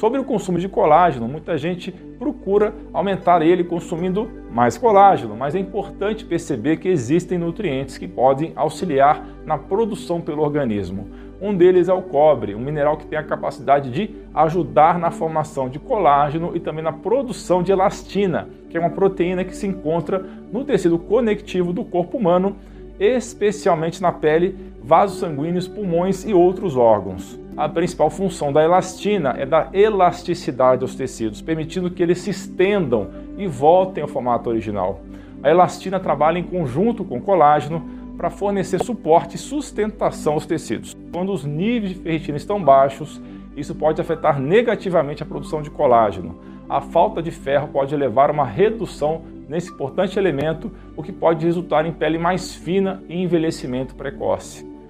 Sobre o consumo de colágeno, muita gente procura aumentar ele consumindo mais colágeno, mas é importante perceber que existem nutrientes que podem auxiliar na produção pelo organismo. Um deles é o cobre, um mineral que tem a capacidade de ajudar na formação de colágeno e também na produção de elastina, que é uma proteína que se encontra no tecido conectivo do corpo humano, especialmente na pele, vasos sanguíneos, pulmões e outros órgãos a principal função da elastina é dar elasticidade aos tecidos, permitindo que eles se estendam e voltem ao formato original. A elastina trabalha em conjunto com o colágeno para fornecer suporte e sustentação aos tecidos. Quando os níveis de ferritina estão baixos, isso pode afetar negativamente a produção de colágeno. A falta de ferro pode levar a uma redução nesse importante elemento, o que pode resultar em pele mais fina e envelhecimento precoce.